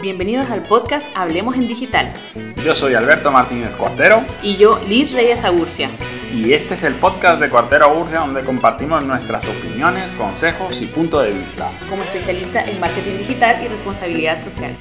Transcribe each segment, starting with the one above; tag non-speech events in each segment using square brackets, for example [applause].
Bienvenidos al podcast Hablemos en Digital. Yo soy Alberto Martínez Cuartero. Y yo, Liz Reyes Agurcia. Y este es el podcast de Cuartero Agurcia donde compartimos nuestras opiniones, consejos y punto de vista. Como especialista en marketing digital y responsabilidad social.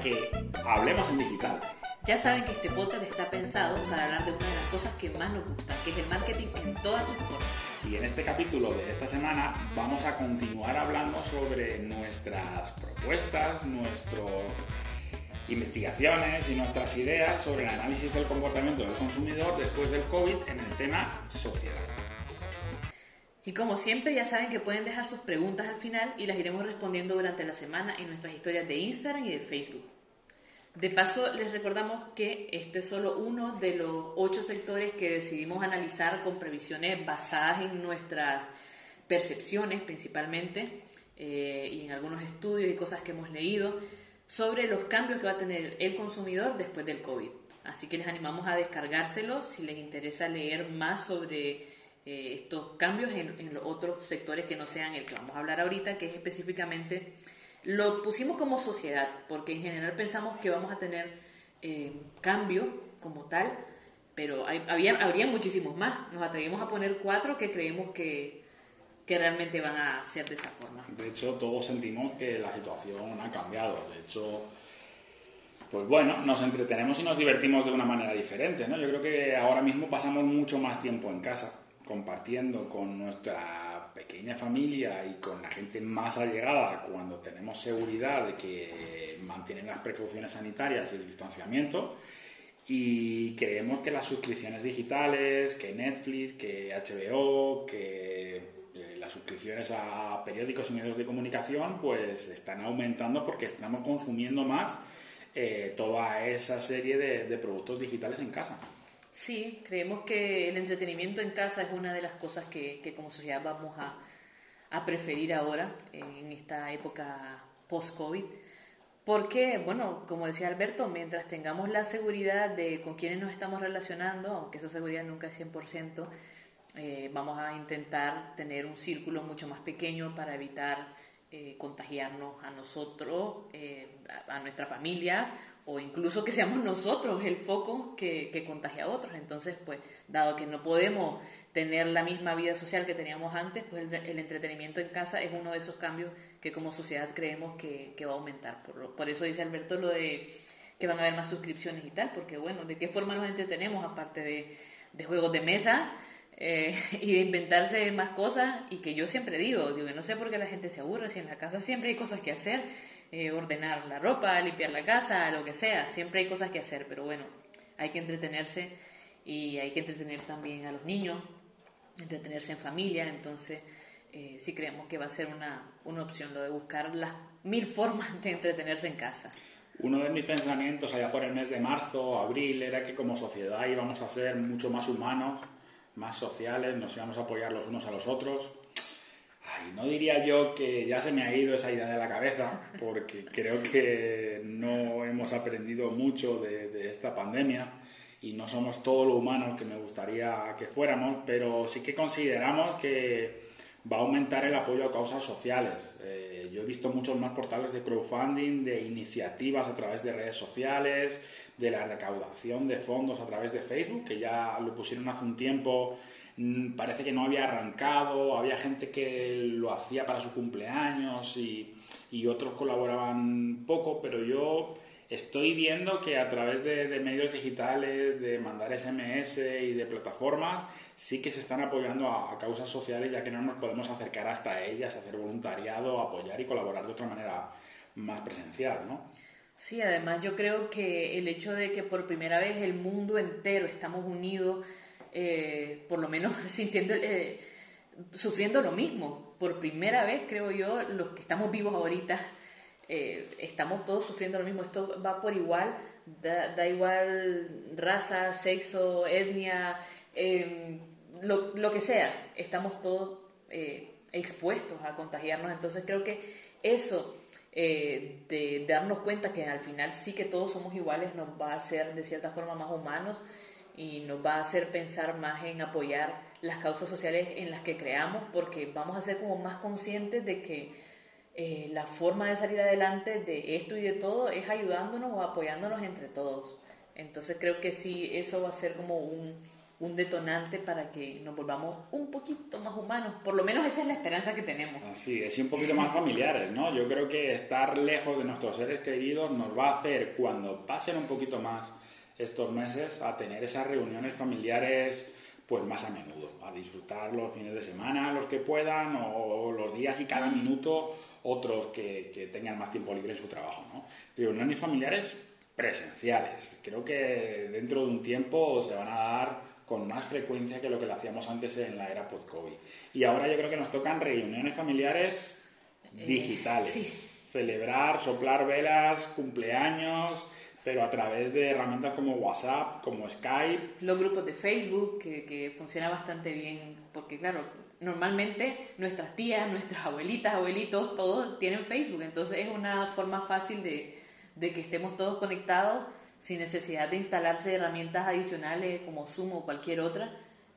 Para que hablemos en digital. Ya saben que este podcast está pensado para hablar de una de las cosas que más nos gusta, que es el marketing en todas sus formas. Y en este capítulo de esta semana vamos a continuar hablando sobre nuestras propuestas, nuestras investigaciones y nuestras ideas sobre el análisis del comportamiento del consumidor después del COVID en el tema sociedad. Y como siempre, ya saben que pueden dejar sus preguntas al final y las iremos respondiendo durante la semana en nuestras historias de Instagram y de Facebook. De paso, les recordamos que este es solo uno de los ocho sectores que decidimos analizar con previsiones basadas en nuestras percepciones principalmente eh, y en algunos estudios y cosas que hemos leído sobre los cambios que va a tener el consumidor después del COVID. Así que les animamos a descargárselo si les interesa leer más sobre eh, estos cambios en, los otros sectores que no sean el que vamos a hablar ahorita, que es específicamente lo pusimos como sociedad, porque en general pensamos que vamos a tener eh, cambios como tal, pero había, habría muchísimos más. Nos atrevimos a poner cuatro que creemos que, que realmente van a ser de esa forma. De hecho, todos sentimos que la situación ha cambiado. De hecho, pues bueno, nos entretenemos y nos divertimos de una manera diferente, ¿no? Yo creo que ahora mismo pasamos mucho más tiempo en casa, compartiendo con nuestra pequeña familia y con la gente más allegada, cuando tenemos seguridad de que mantienen las precauciones sanitarias y el distanciamiento, y creemos que las suscripciones digitales, que Netflix, que HBO, que eh, las suscripciones a periódicos y medios de comunicación, pues están aumentando porque estamos consumiendo más eh, toda esa serie de productos digitales en casa. Sí, creemos que el entretenimiento en casa es una de las cosas que, que como sociedad vamos a, a, preferir ahora, en esta época post-COVID. Porque, bueno, como decía Alberto, mientras tengamos la seguridad de con quienes nos estamos relacionando, aunque esa seguridad nunca es 100%, eh, vamos a intentar tener un círculo mucho más pequeño para evitar eh, contagiarnos a nosotros, eh, a, nuestra familia o incluso que seamos nosotros el foco que, que contagia a otros. Entonces, pues, dado que no podemos tener la misma vida social que teníamos antes, pues el, entretenimiento en casa es uno de esos cambios que como sociedad creemos que, va a aumentar. Por, por, eso dice Alberto lo de que van a haber más suscripciones y tal, porque bueno, ¿de qué forma nos entretenemos aparte de, de juegos de mesa? Eh, [laughs] y de inventarse más cosas y que yo siempre digo, digo, no sé por qué la gente se aburre, si en la casa siempre hay cosas que hacer eh, ordenar la ropa, limpiar la casa, lo que sea. Siempre hay cosas que hacer, pero bueno, hay que entretenerse y hay que entretener también a los niños, entretenerse en familia. Entonces, eh, sí creemos que va a ser una, una opción lo de buscar las mil formas de entretenerse en casa. Uno de mis pensamientos allá por el mes de marzo, abril, era que como sociedad íbamos a ser mucho más humanos, más sociales, nos íbamos a apoyar los unos a los otros no diría yo que ya se me ha ido esa idea de la cabeza, porque creo que no hemos aprendido mucho de, esta pandemia y no somos todo lo humanos que me gustaría que fuéramos, pero sí que consideramos que va a aumentar el apoyo a causas sociales. Eh, yo he visto muchos más portales de crowdfunding, de iniciativas a través de redes sociales, de la recaudación de fondos a través de Facebook, que ya lo pusieron hace un tiempo Mm, parece que no había arrancado, había gente que lo hacía para su cumpleaños y, y otros colaboraban poco, pero yo estoy viendo que a través de, medios digitales, de mandar SMS y de plataformas, sí que se están apoyando a, causas sociales, ya que no nos podemos acercar hasta ellas, hacer voluntariado, apoyar y colaborar de otra manera más presencial, ¿no? Sí, además yo creo que el hecho de que por primera vez el mundo entero estamos unidos eh, por lo menos [laughs] sintiendo, eh, sufriendo lo mismo. Por primera vez, creo yo, los que estamos vivos ahorita, eh, estamos todos sufriendo lo mismo. Esto va por igual, da, igual raza, sexo, etnia, em, lo, lo, que sea. Estamos todos expuestos a contagiarnos. Entonces creo que eso eh, de, darnos cuenta que al final sí que todos somos iguales nos va a hacer de cierta forma más humanos y nos va a hacer pensar más en apoyar las causas sociales en las que creamos porque vamos a ser como más conscientes de que eh, la forma de salir adelante de esto y de todo es ayudándonos o apoyándonos entre todos. Entonces creo que sí, eso va a ser como un, un detonante para que nos volvamos un poquito más humanos. Por lo menos esa es la esperanza que tenemos. Así es, un poquito más familiares, ¿no? Yo creo que estar lejos de nuestros seres queridos nos va a hacer, cuando pasen un poquito más estos meses, a tener esas reuniones familiares pues más a menudo, a disfrutar los fines de semana, los que puedan, o los días y cada minuto otros que, que tengan más tiempo libre en su trabajo, ¿no? Reuniones familiares presenciales. Creo que dentro de un tiempo se van a dar con más frecuencia que lo que lo hacíamos antes en la era post-COVID. Y ahora yo creo que nos tocan reuniones familiares eh, digitales. Celebrar, soplar velas, cumpleaños, pero a través de herramientas como WhatsApp, como Skype. Los grupos de Facebook, que, que funciona bastante bien, porque claro, normalmente nuestras tías, nuestras abuelitas, abuelitos, todos tienen Facebook, entonces es una forma fácil de, de que estemos todos conectados sin necesidad de instalarse herramientas adicionales como Zoom o cualquier otra.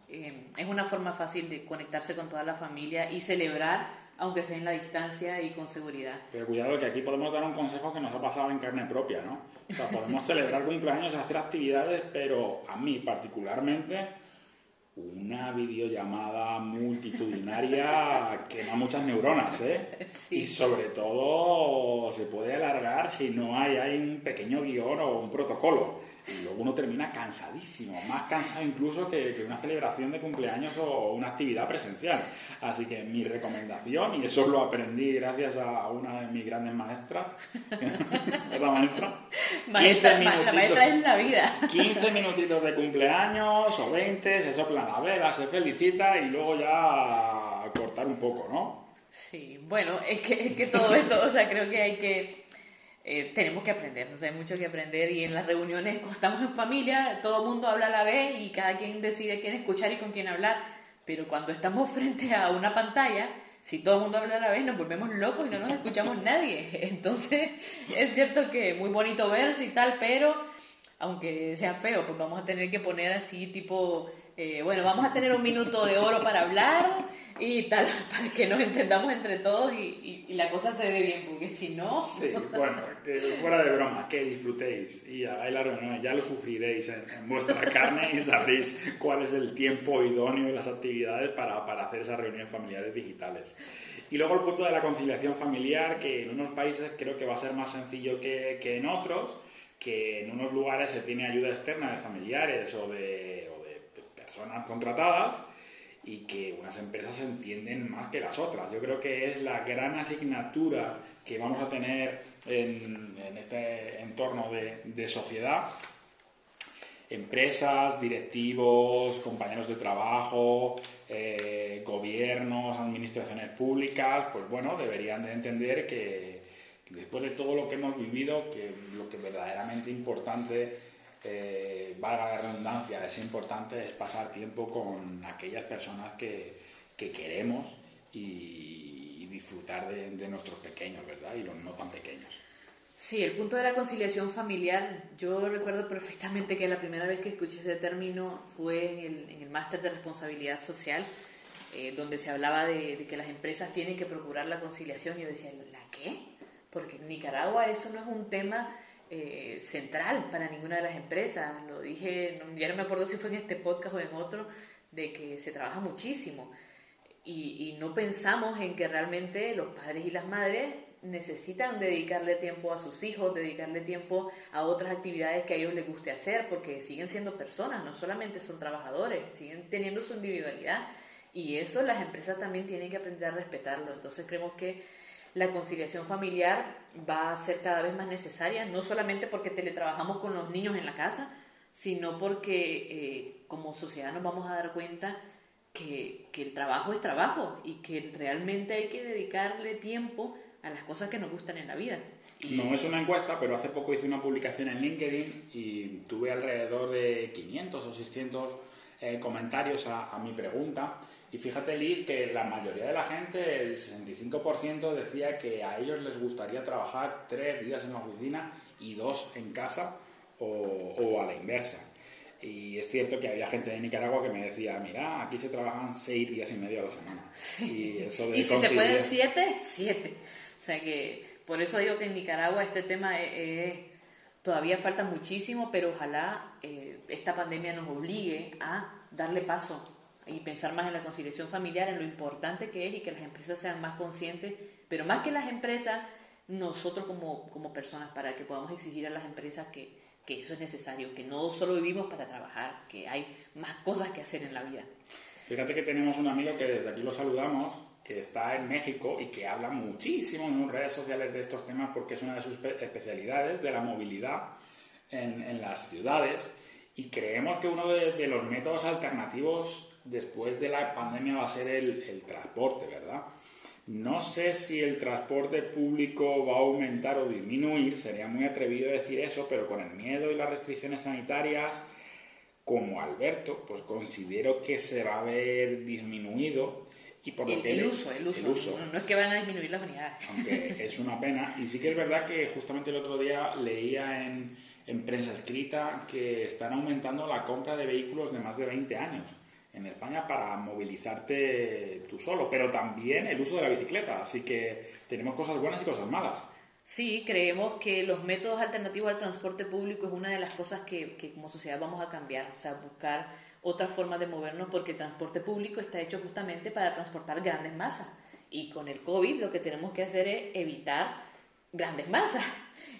Eh, es una forma fácil de conectarse con toda la familia y celebrar, aunque sea en la distancia y con seguridad. Pero cuidado que aquí podemos dar un consejo que nos ha pasado en carne propia, ¿no? O sea, podemos [laughs] celebrar cumpleaños, hacer actividades, pero a mí particularmente una videollamada multitudinaria [laughs] quema muchas neuronas, ¿eh? Y sobre todo se puede alargar si no hay, hay un pequeño guion o un protocolo y luego uno termina cansadísimo, más cansado incluso que, que, una celebración de cumpleaños o una actividad presencial. Así que mi recomendación, y eso lo aprendí gracias a una de mis grandes maestras, [laughs] ¿es la maestra? maestra la maestra es la vida. 15 minutitos de cumpleaños o 20, se sopla la vela, se felicita y luego ya cortar un poco, ¿no? Sí, bueno, es que, es que todo esto, o sea, creo que hay que eh, tenemos que aprender, hay mucho que aprender y en las reuniones, cuando estamos en familia, todo el mundo habla a la vez y cada quien decide quién escuchar y con quién hablar, pero cuando estamos [laughs] frente a una pantalla, si todo el mundo habla a la vez, nos volvemos locos y no nos escuchamos [laughs] nadie. Entonces, es cierto que muy bonito verse y tal, pero aunque sea feo, pues vamos a tener que poner así tipo eh, bueno, vamos a tener un minuto de oro para hablar y tal, [laughs] para que nos entendamos entre todos y, la cosa se dé bien, porque si no... Sí, bueno, fuera de broma, que disfrutéis y hagáis la reunión, ya lo sufriréis en, vuestra [laughs] carne y sabréis cuál es el tiempo idóneo y las actividades para, para hacer esas reuniones familiares digitales. Y luego el punto de la conciliación familiar, que en unos países creo que va a ser más sencillo que, que en otros, que en unos lugares se tiene ayuda externa de familiares o de, personas contratadas y que unas empresas entienden más que las otras. Yo creo que es la gran asignatura que vamos a tener en, este entorno de, sociedad. Empresas, directivos, compañeros de trabajo, eh, gobiernos, administraciones públicas, pues bueno, deberían de entender que después de todo lo que hemos vivido, que lo que verdaderamente importante eh, valga la redundancia, es importante es pasar tiempo con aquellas personas que, que queremos y, disfrutar de, nuestros pequeños, ¿verdad? Y los no tan pequeños. Sí, el punto de la conciliación familiar, yo recuerdo perfectamente que la primera vez que escuché ese término fue en el, máster de responsabilidad social, eh, donde se hablaba de, de, que las empresas tienen que procurar la conciliación. Y yo decía, ¿la qué? Porque en Nicaragua eso no es un tema eh, central para ninguna de las empresas. Lo dije, ya no me acuerdo si fue en este podcast o en otro, de que se trabaja muchísimo. Y, no pensamos en que realmente los padres y las madres necesitan dedicarle tiempo a sus hijos, dedicarle tiempo a otras actividades que a ellos les guste hacer, porque siguen siendo personas, no solamente son trabajadores, siguen teniendo su individualidad. Y eso las empresas también tienen que aprender a respetarlo. Entonces creemos que la conciliación familiar va a ser cada vez más necesaria, no solamente porque teletrabajamos con los niños en la casa, sino porque eh, como sociedad nos vamos a dar cuenta que, que, el trabajo es trabajo y que realmente hay que dedicarle tiempo a las cosas que nos gustan en la vida. No es una encuesta, pero hace poco hice una publicación en LinkedIn y tuve alrededor de 500 o 600 eh, comentarios a, mi pregunta. Y fíjate, Liz, que la mayoría de la gente, el 65%, decía que a ellos les gustaría trabajar tres días en la oficina y dos en casa o, o a la inversa. Y es cierto que había gente de Nicaragua que me decía, mira, aquí se trabajan seis días y medio a la semana. Y, eso de y si se pueden siete, siete. O sea que por eso digo que en Nicaragua este tema es, todavía falta muchísimo, pero ojalá eh, esta pandemia nos obligue a darle paso y pensar más en la conciliación familiar, en lo importante que es y que las empresas sean más conscientes, pero más que las empresas, nosotros como, como personas, para que podamos exigir a las empresas que, que eso es necesario, que no solo vivimos para trabajar, que hay más cosas que hacer en la vida. Fíjate que tenemos un amigo que desde aquí lo saludamos, que está en México y que habla muchísimo en redes sociales de estos temas porque es una de sus especialidades, de la movilidad en, en las ciudades. Y creemos que uno de, los métodos alternativos después de la pandemia va a ser el, el transporte, ¿verdad? No sé si el transporte público va a aumentar o disminuir, sería muy atrevido decir eso, pero con el miedo y las restricciones sanitarias, como Alberto, pues considero que se va a ver disminuido y por el, que uso, el uso, No, es que van a disminuir las unidades. Aunque [laughs] es una pena. Y sí que es verdad que justamente el otro día leía en, en prensa escrita que están aumentando la compra de vehículos de más de 20 años en España para movilizarte tú solo, pero también el uso de la bicicleta. Así que tenemos cosas buenas y cosas malas. Sí, creemos que los métodos alternativos al transporte público es una de las cosas que, que como sociedad vamos a cambiar, o sea, buscar otra forma de movernos porque el transporte público está hecho justamente para transportar grandes masas. Y con el COVID lo que tenemos que hacer es evitar grandes masas.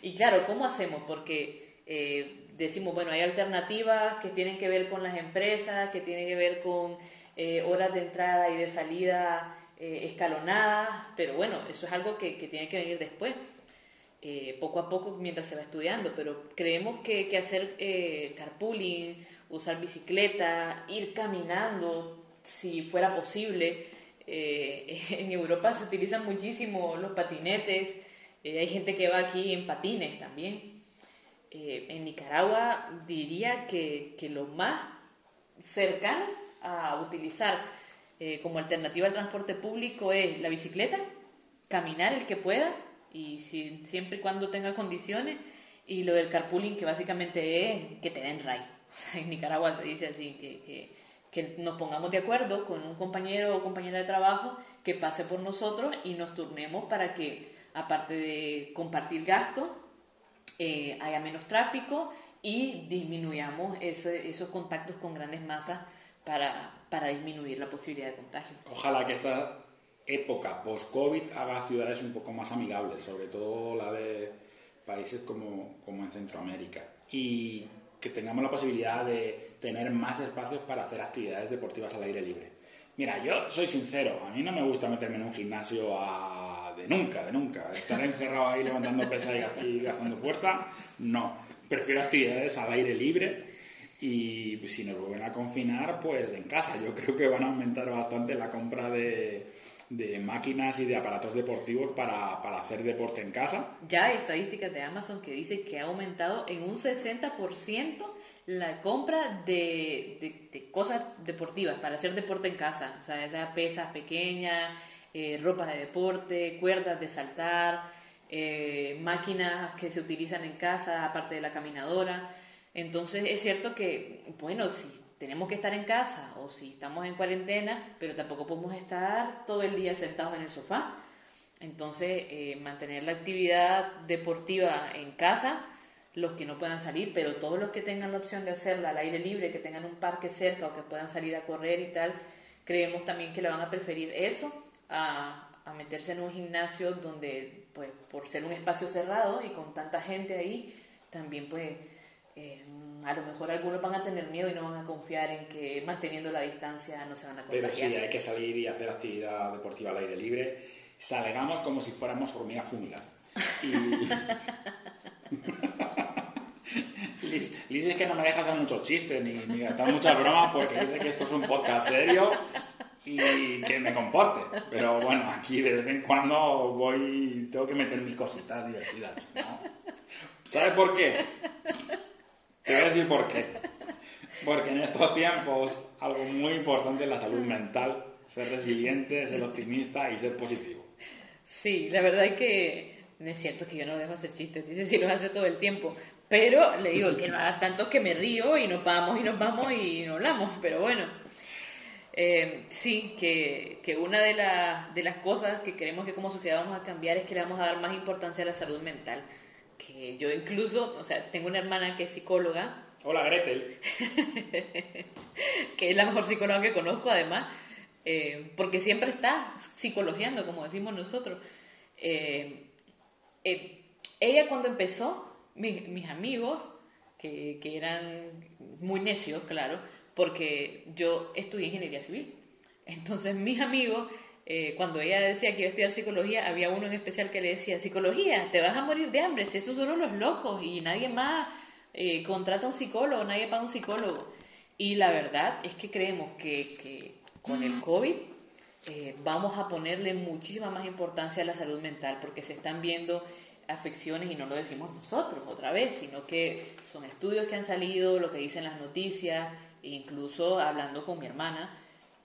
Y claro, ¿cómo hacemos? Porque eh, decimos, bueno, hay alternativas que tienen que ver con las empresas, que tienen que ver con eh, horas de entrada y de salida eh, escalonadas, pero bueno, eso es algo que, tiene que venir después. poco a poco mientras se va estudiando, pero creemos que, hacer carpooling usar bicicleta, ir caminando, si fuera posible. Eh, [laughs] en Europa se utilizan muchísimo los patinetes, eh, hay gente que va aquí en patines también. Eh, en Nicaragua diría que, lo más cercano a utilizar como alternativa al transporte público es la bicicleta, caminar el que pueda y si, siempre y cuando tenga condiciones y lo del carpooling que básicamente es que te den ray [laughs] en Nicaragua se dice así, que, que, nos pongamos de acuerdo con un compañero o compañera de trabajo que pase por nosotros y nos turnemos para que, aparte de compartir gastos, eh, haya menos tráfico y disminuyamos esos contactos con grandes masas para, para disminuir la posibilidad de contagio. Ojalá que esta época post-COVID haga ciudades un poco más amigables, sobre todo la de países como, como en Centroamérica. Y que tengamos la posibilidad de tener más espacios para hacer actividades deportivas al aire libre. Mira, yo soy sincero, a mí no me gusta meterme en un gimnasio de nunca, de nunca. Estar encerrado ahí levantando pesas y gastando fuerza, no. Prefiero actividades al aire libre y si nos vuelven a confinar, pues en casa. Yo creo que van a aumentar bastante la compra de, de máquinas y de aparatos deportivos para, para, hacer deporte en casa. Ya hay estadísticas de Amazon que dicen que ha aumentado en un 60% la compra de, de, cosas deportivas para hacer deporte en casa. O sea, esas pesas pequeñas, eh, ropa de deporte, cuerdas de saltar, eh, máquinas que se utilizan en casa aparte de la caminadora. Entonces es cierto que, bueno, si tenemos que estar en casa o si estamos en cuarentena, pero tampoco podemos estar todo el día sentados en el sofá. Entonces, eh, mantener la actividad deportiva en casa, los que no puedan salir, pero todos los que tengan la opción de hacerla al aire libre, que tengan un parque cerca o que puedan salir a correr y tal, creemos también que le van a preferir eso a, meterse en un gimnasio donde, pues, por ser un espacio cerrado y con tanta gente ahí, también pues eh, a lo mejor algunos van a tener miedo y no van a confiar en que manteniendo la distancia no se van a contagiar. Pero sí, hay que salir y hacer actividad deportiva al aire libre. Salgamos como si fuéramos hormigas fumigas. [laughs] Liz, es que no me deja hacer muchos chistes ni, ni gastar muchas bromas porque dice que esto es un podcast serio y que me comporte. Pero bueno, aquí de vez en cuando voy, tengo que meter mis cositas divertidas. ¿no? ¿Sabes por qué? Te voy a decir por qué. Porque en estos tiempos algo muy importante es la salud mental, ser resiliente, ser optimista y ser positivo. Sí, la verdad es que es cierto que yo no dejo hacer chistes, dice si los hace todo el tiempo, pero le digo que no haga tanto que me río y nos vamos y nos vamos y no hablamos, pero bueno. Eh, sí, que, que una de, de las cosas que queremos que como sociedad vamos a cambiar es que le vamos a dar más importancia a la salud mental. Que yo incluso, o sea, tengo una hermana que es psicóloga. Hola Gretel. [laughs] que es la mejor psicóloga que conozco además, eh, porque siempre está psicologiando, como decimos nosotros. Eh, ella cuando empezó, mis amigos, que, que eran muy necios, claro, porque yo estudié ingeniería civil. Entonces mis amigos, eh, cuando ella decía que iba a estudiar psicología, había uno en especial que le decía, psicología, te vas a morir de hambre, si esos son los locos y nadie más eh, contrata a un psicólogo, nadie paga un psicólogo. Y la verdad es que creemos que, que con el COVID eh, vamos a ponerle muchísima más importancia a la salud mental porque se están viendo afecciones y no lo decimos nosotros otra vez, sino que son estudios que han salido, lo que dicen las noticias, incluso hablando con mi hermana,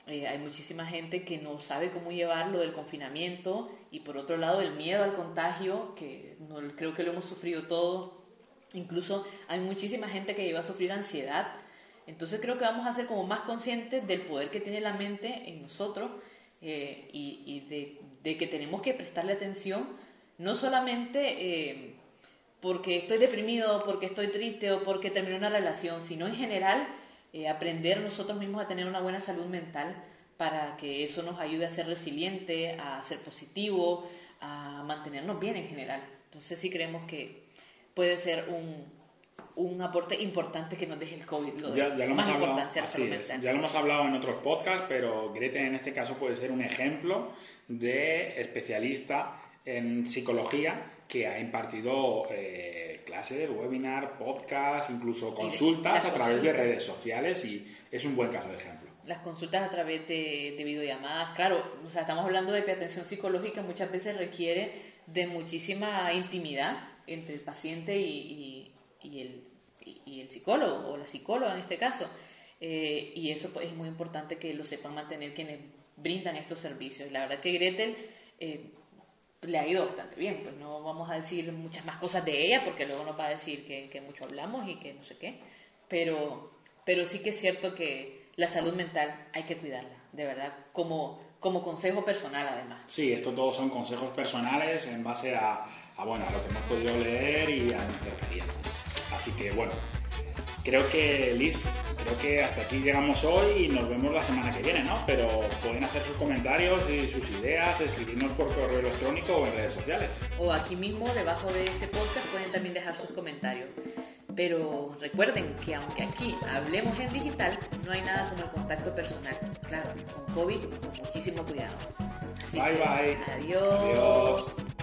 eh, hay muchísima gente que no sabe cómo llevar lo del confinamiento y por otro lado el miedo al contagio, que no, creo que lo hemos sufrido todos. Incluso hay muchísima gente que lleva a sufrir ansiedad. Entonces creo que vamos a ser como más conscientes del poder que tiene la mente en nosotros eh, y, de, que tenemos que prestarle atención, no solamente eh, porque estoy deprimido, porque estoy triste o porque terminé una relación, sino en general eh, aprender nosotros mismos a tener una buena salud mental para que eso nos ayude a ser resiliente, a ser positivo, a mantenernos bien en general. Entonces sí creemos que puede ser un, un aporte importante que nos deje el COVID. Lo ya, lo hemos hablado, ya lo hemos hablado en otros podcasts, pero Grete en este caso puede ser un ejemplo de especialista en psicología que ha impartido eh, clases, webinar, podcast, incluso consultas a través de redes sociales y es un buen caso de ejemplo. Las consultas a través de, videollamadas, claro, o sea, estamos hablando de que atención psicológica muchas veces requiere de muchísima intimidad entre el paciente y, el, y el, psicólogo o la psicóloga en este caso. Eh, y eso pues, es muy importante que lo sepan mantener quienes brindan estos servicios. La verdad que Gretel eh, le ha ido bastante bien. Pues no vamos a decir muchas más cosas de ella porque luego nos va a decir que, mucho hablamos y que no sé qué. Pero, pero sí que es cierto que la salud mental hay que cuidarla, de verdad, como, como consejo personal además. Sí, esto todos son consejos personales en base a, a, bueno, a lo que hemos podido leer y a nuestra experiencia. Así que bueno, creo que Liz, creo que hasta aquí llegamos hoy y nos vemos la semana que viene, ¿no? Pero pueden hacer sus comentarios y sus ideas, escribirnos por correo electrónico o en redes sociales. O aquí mismo, debajo de este podcast, pueden también dejar sus comentarios. Pero recuerden que aunque aquí hablemos en digital, no hay nada como el contacto personal. Claro, con COVID, con muchísimo cuidado. bye bye. Adiós. Adiós.